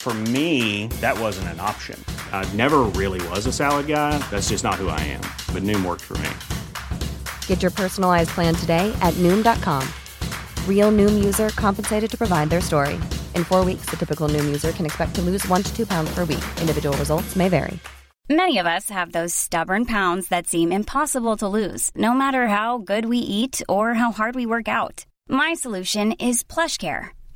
For me, that wasn't an option. I never really was a salad guy. That's just not who I am. But Noom worked for me. Get your personalized plan today at Noom.com. Real Noom user compensated to provide their story. In four weeks, the typical Noom user can expect to lose one to two pounds per week. Individual results may vary. Many of us have those stubborn pounds that seem impossible to lose, no matter how good we eat or how hard we work out. My solution is PlushCare.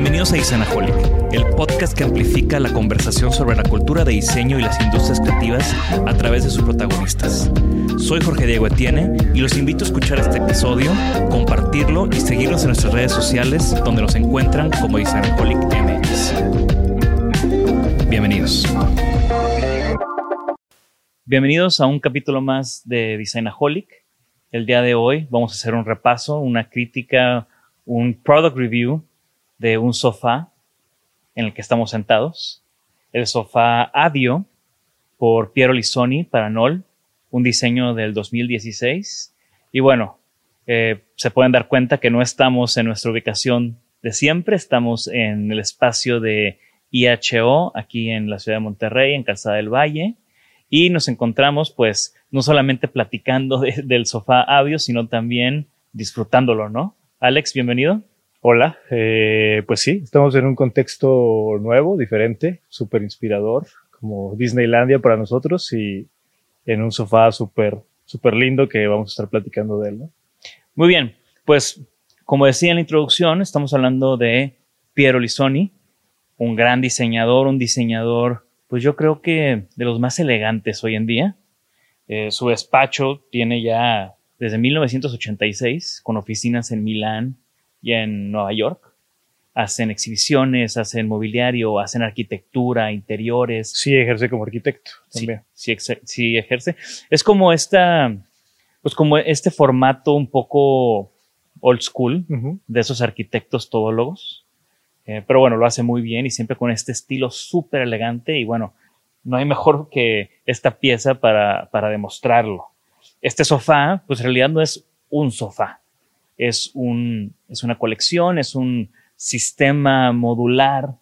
Bienvenidos a Isanaholic, el podcast que amplifica la conversación sobre la cultura de diseño y las industrias creativas a través de sus protagonistas. Soy Jorge Diego Etienne y los invito a escuchar este episodio, compartirlo y seguirnos en nuestras redes sociales donde nos encuentran como Isanaholic MX. Bienvenidos. Bienvenidos a un capítulo más de Designaholic. El día de hoy vamos a hacer un repaso, una crítica, un product review de un sofá en el que estamos sentados. El sofá Adio por Piero Lissoni para NOL, un diseño del 2016. Y bueno, eh, se pueden dar cuenta que no estamos en nuestra ubicación de siempre, estamos en el espacio de IHO, aquí en la ciudad de Monterrey, en Calzada del Valle, y nos encontramos pues no solamente platicando del sofá Adio, sino también disfrutándolo, ¿no? Alex, bienvenido. Hola, eh, pues sí, estamos en un contexto nuevo, diferente, súper inspirador, como Disneylandia para nosotros y en un sofá súper, súper lindo que vamos a estar platicando de él. ¿no? Muy bien, pues como decía en la introducción, estamos hablando de Piero Lissoni, un gran diseñador, un diseñador, pues yo creo que de los más elegantes hoy en día. Eh, su despacho tiene ya desde 1986, con oficinas en Milán, y en Nueva York. Hacen exhibiciones, hacen mobiliario, hacen arquitectura, interiores. Sí, ejerce como arquitecto. Sí, sí, sí, ejerce. Es como esta, pues como este formato un poco old school de esos arquitectos todólogos. Eh, pero bueno, lo hace muy bien y siempre con este estilo súper elegante y bueno, no hay mejor que esta pieza para, para demostrarlo. Este sofá, pues en realidad no es un sofá, es, un, es una colección, es un sistema modular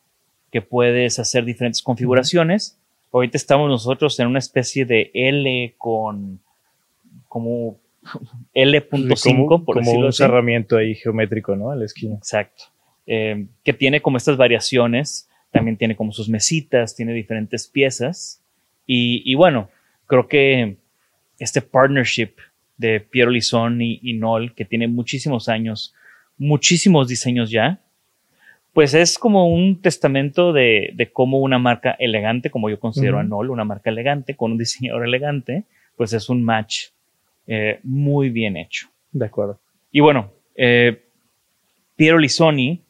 que puedes hacer diferentes configuraciones. Ahorita estamos nosotros en una especie de L con como L.5, por como un cerramiento ahí geométrico, ¿no? A la esquina. Exacto. Eh, que tiene como estas variaciones, también tiene como sus mesitas, tiene diferentes piezas. Y, y bueno, creo que este partnership de Piero Lison y, Nol, que tiene muchísimos años, muchísimos diseños ya, pues es como un testamento de, de cómo una marca elegante, como yo considero a Nol, una marca elegante con un diseñador elegante, pues es un match eh, muy bien hecho. De acuerdo. Y bueno, eh, Piero Lisoni,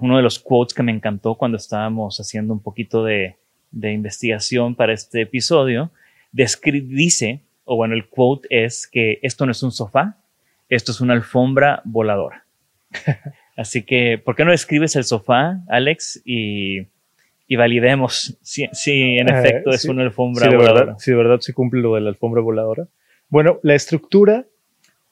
uno de los quotes que me encantó cuando estábamos haciendo un poquito de, de investigación para este episodio, dice o bueno, el quote es que esto no es un sofá, esto es una alfombra voladora. Así que, ¿por qué no escribes el sofá, Alex? Y, y validemos si, en eh, efecto es una alfombra voladora. si de verdad se cumple lo de la alfombra voladora. Bueno, la estructura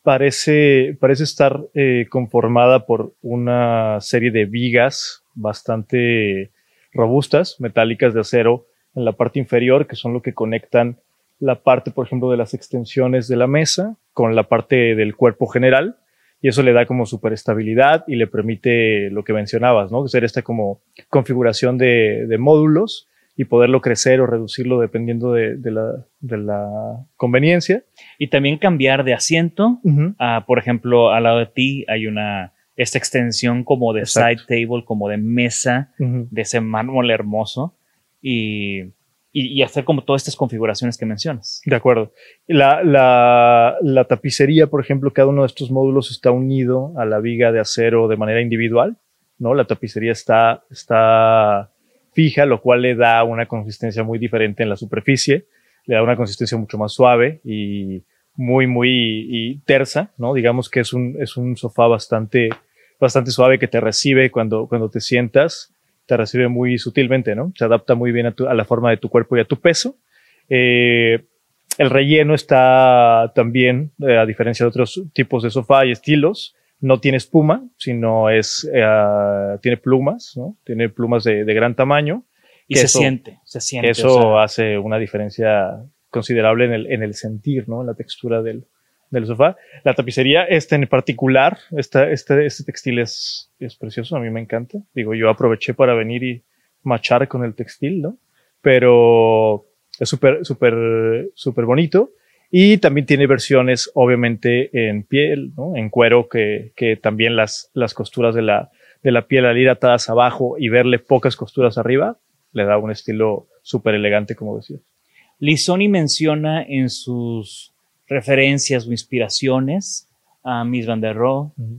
parece, parece estar eh, conformada por una serie de vigas bastante robustas, metálicas de acero en la parte inferior, que son lo que conectan la parte, por ejemplo, de las extensiones de la mesa con la parte del cuerpo general y eso le da como super estabilidad y le permite lo que mencionabas, ¿no? Hacer esta como configuración de, módulos y poderlo crecer o reducirlo dependiendo de, de, la, de la, conveniencia. Y también cambiar de asiento. Uh -huh. a, por ejemplo, al lado de ti hay una esta extensión como de Exacto. side table, como de mesa, uh -huh. de ese mármol hermoso. Y, y, hacer como todas estas configuraciones que mencionas. De acuerdo. La, la, tapicería, por ejemplo, cada uno de estos módulos está unido a la viga de acero de manera individual. ¿no? La tapicería está, está fija, lo cual le da una consistencia muy diferente en la superficie, le da una consistencia mucho más suave y muy, muy tersa, ¿no? Digamos que es un, es un sofá bastante, bastante suave que te recibe cuando, cuando te sientas, te recibe muy sutilmente, ¿no? Se adapta muy bien a, tu, a la forma de tu cuerpo y a tu peso. Eh, el relleno está también, eh, a diferencia de otros tipos de sofá y estilos, no tiene espuma, sino es, eh, tiene plumas, ¿no? Tiene plumas de, de gran tamaño. Y se eso, siente, se siente. Eso o sea, hace una diferencia considerable en el, en el sentir, ¿no? En la textura del, del sofá. La tapicería, esta en particular, esta, este, este textil es, es precioso, a mí me encanta. Digo, yo aproveché para venir y machar con el textil, ¿no? Pero es súper, súper, súper bonito. Y también tiene versiones, obviamente, en piel, ¿no? en cuero, que, que también las, las costuras de la, de la piel al ir atadas abajo y verle pocas costuras arriba, le da un estilo súper elegante, como decía. Lissoni menciona en sus referencias o inspiraciones a Miss Van der Rohe, uh -huh.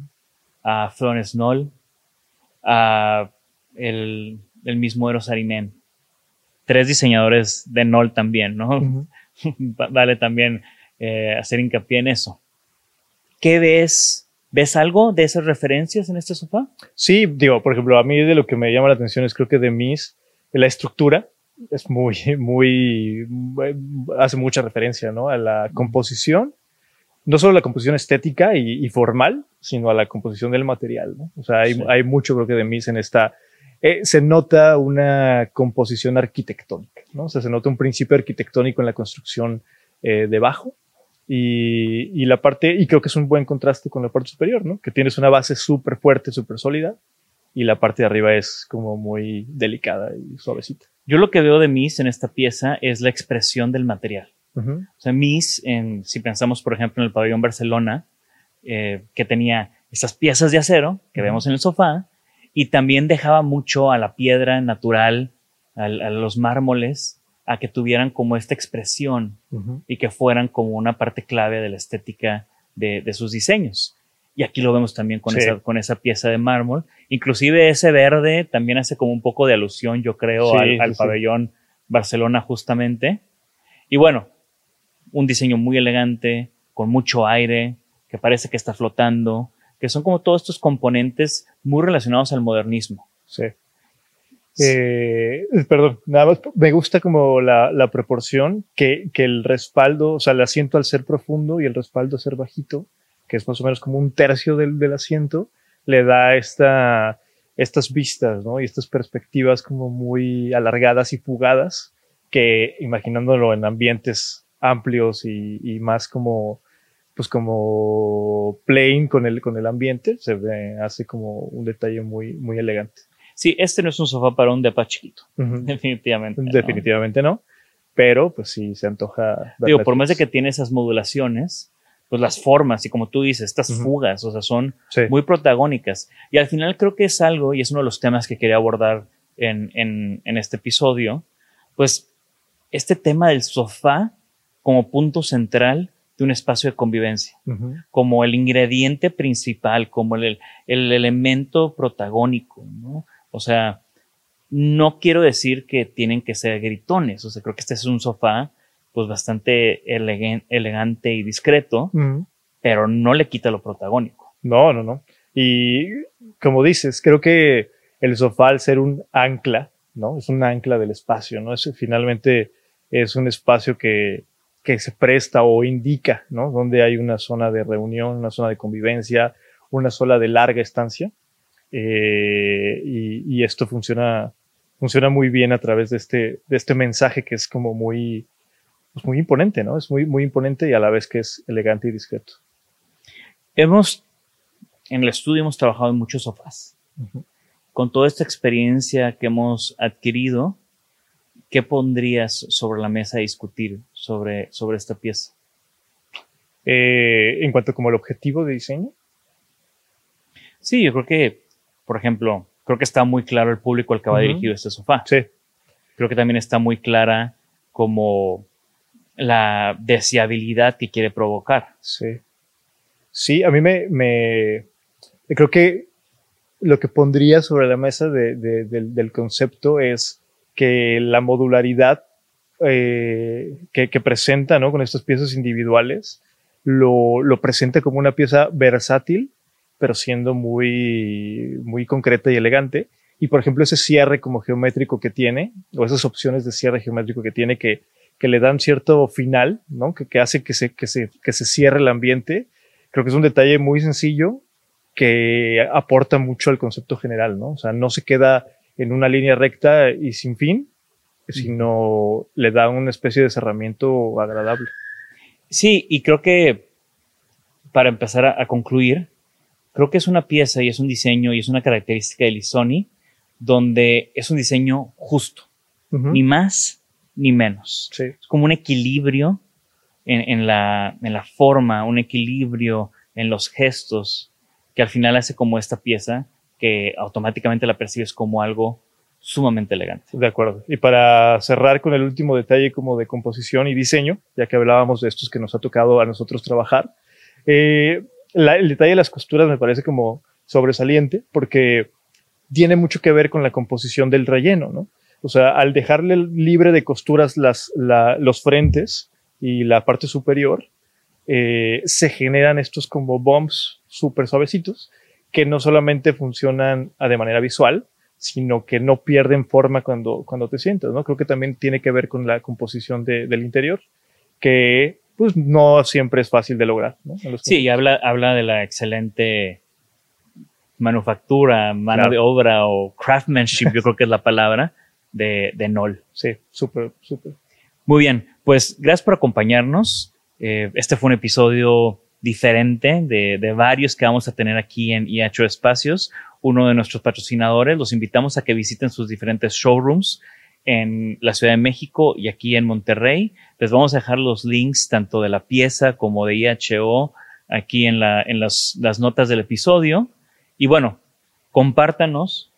a Florence Knoll, a el, el mismo Eros Arinen. Tres diseñadores de Knoll también, ¿no? Uh -huh. vale también eh, hacer hincapié en eso. ¿Qué ves? ¿Ves algo de esas referencias en este sofá? Sí, digo, por ejemplo, a mí de lo que me llama la atención es creo que de mis, la estructura es muy, muy, hace mucha referencia, ¿no? A la composición, no solo la composición estética y, y formal, sino a la composición del material, ¿no? O sea, hay, sí. hay mucho creo que de mis en esta, eh, se nota una composición arquitectónica, ¿no? O sea, se nota un principio arquitectónico en la construcción eh, debajo y, y, la parte, y creo que es un buen contraste con la parte superior, ¿no? Que tienes una base súper fuerte, súper sólida y la parte de arriba es como muy delicada y suavecita. Yo lo que veo de Miss en esta pieza es la expresión del material. Uh -huh. O sea, Miss, en, si pensamos, por ejemplo, en el pabellón Barcelona, eh, que tenía estas piezas de acero que uh -huh. vemos en el sofá, y también dejaba mucho a la piedra natural, a, a los mármoles, a que tuvieran como esta expresión uh -huh. y que fueran como una parte clave de la estética de, de sus diseños. Y aquí lo vemos también con, sí. esa, con esa pieza de mármol. Inclusive ese verde también hace como un poco de alusión, yo creo, sí, al, al sí, pabellón Barcelona justamente. Y bueno, un diseño muy elegante, con mucho aire, que parece que está flotando, que son como todos estos componentes muy relacionados al modernismo. Sí. Eh, perdón, nada más me gusta como la, la proporción que, que, el respaldo, o sea, el asiento al ser profundo y el respaldo al ser bajito, que es más o menos como un tercio del, del asiento, le da esta, estas vistas, ¿no? Y estas perspectivas como muy alargadas y fugadas, que imaginándolo en ambientes amplios y, y más como, pues como plain con el, con el ambiente, se ve, hace como un detalle muy, muy elegante. Sí, este no es un sofá para un depa chiquito. Uh -huh. Definitivamente. Definitivamente no. no. Pero, pues sí, se antoja. Digo, por más de que tiene esas modulaciones, pues las formas y como tú dices, estas uh -huh. fugas, o sea, son sí. muy protagónicas. Y al final creo que es algo, y es uno de los temas que quería abordar en, en, en este episodio, pues este tema del sofá como punto central de un espacio de convivencia, uh -huh. como el ingrediente principal, como el, el elemento protagónico, ¿no? O sea, no quiero decir que tienen que ser gritones, o sea, creo que este es un sofá pues bastante elegante y discreto, uh -huh. pero no le quita lo protagónico. No, no, no. Y como dices, creo que el sofá al ser un ancla, ¿no? Es un ancla del espacio, ¿no? Es finalmente es un espacio que, que se presta o indica, ¿no? Donde hay una zona de reunión, una zona de convivencia, una zona de larga estancia. Eh, y, y, esto funciona, funciona muy bien a través de este, de este mensaje que es como muy, pues muy imponente, ¿no? Es muy, muy imponente y a la vez que es elegante y discreto. Hemos, en el estudio hemos trabajado en muchos sofás. Uh -huh. Con toda esta experiencia que hemos adquirido, ¿qué pondrías sobre la mesa a discutir sobre, sobre esta pieza? Eh, en cuanto como el objetivo de diseño. Sí, yo creo que, por ejemplo, creo que está muy claro el público al que va dirigido este sofá. Sí. Creo que también está muy clara como la deseabilidad que quiere provocar. Sí. Sí, a mí me, me creo que lo que pondría sobre la mesa de, de, del, del, concepto es que la modularidad eh, que, que, presenta ¿no? con estas piezas individuales lo, lo, presenta como una pieza versátil, pero siendo muy, muy concreta y elegante. Y por ejemplo, ese cierre como geométrico que tiene, o esas opciones de cierre geométrico que tiene, que, que le dan cierto final, ¿no? que, que hace que se, que, se, que se cierre el ambiente, creo que es un detalle muy sencillo que aporta mucho al concepto general, ¿no? O sea, no se queda en una línea recta y sin fin, sino le da una especie de cerramiento agradable. Sí, y creo que para empezar a, a, concluir, creo que es una pieza y es un diseño y es una característica de Lisoni donde es un diseño justo, uh -huh. ni más ni menos. Sí. Es como un equilibrio en, en, la, en la forma, un equilibrio en los gestos, que al final hace como esta pieza que automáticamente la percibes como algo sumamente elegante. De acuerdo. Y para cerrar con el último detalle como de composición y diseño, ya que hablábamos de estos que nos ha tocado a nosotros trabajar, eh, la, el detalle de las costuras me parece como sobresaliente porque tiene mucho que ver con la composición del relleno, ¿no? O sea, al dejarle libre de costuras las, la, los frentes y la parte superior, eh, se generan estos como bumps súper suavecitos que no solamente funcionan de manera visual, sino que no pierden forma cuando, cuando te sientas, ¿no? Creo que también tiene que ver con la composición de, del interior, que pues no siempre es fácil de lograr, ¿no? Sí, y habla, habla de la excelente manufactura, mano claro. de obra o craftsmanship, yo creo que es la palabra, de, de Nol. Sí, súper, súper. Muy bien, pues gracias por acompañarnos. Eh, este fue un episodio diferente de, de, varios que vamos a tener aquí en IH Espacios, uno de nuestros patrocinadores. Los invitamos a que visiten sus diferentes showrooms en la Ciudad de México y aquí en Monterrey. Les vamos a dejar los links tanto de la pieza como de IHO aquí en, la, en las, las notas del episodio. Y bueno, compártanos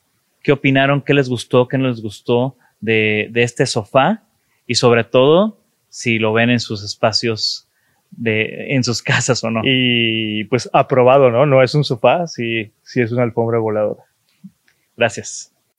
qué opinaron, qué les gustó, qué no les gustó de, de este sofá y sobre todo si lo ven en sus espacios de, en sus casas o no. Y pues aprobado, ¿no? No es un sofá, sí, sí es una alfombra voladora. Gracias.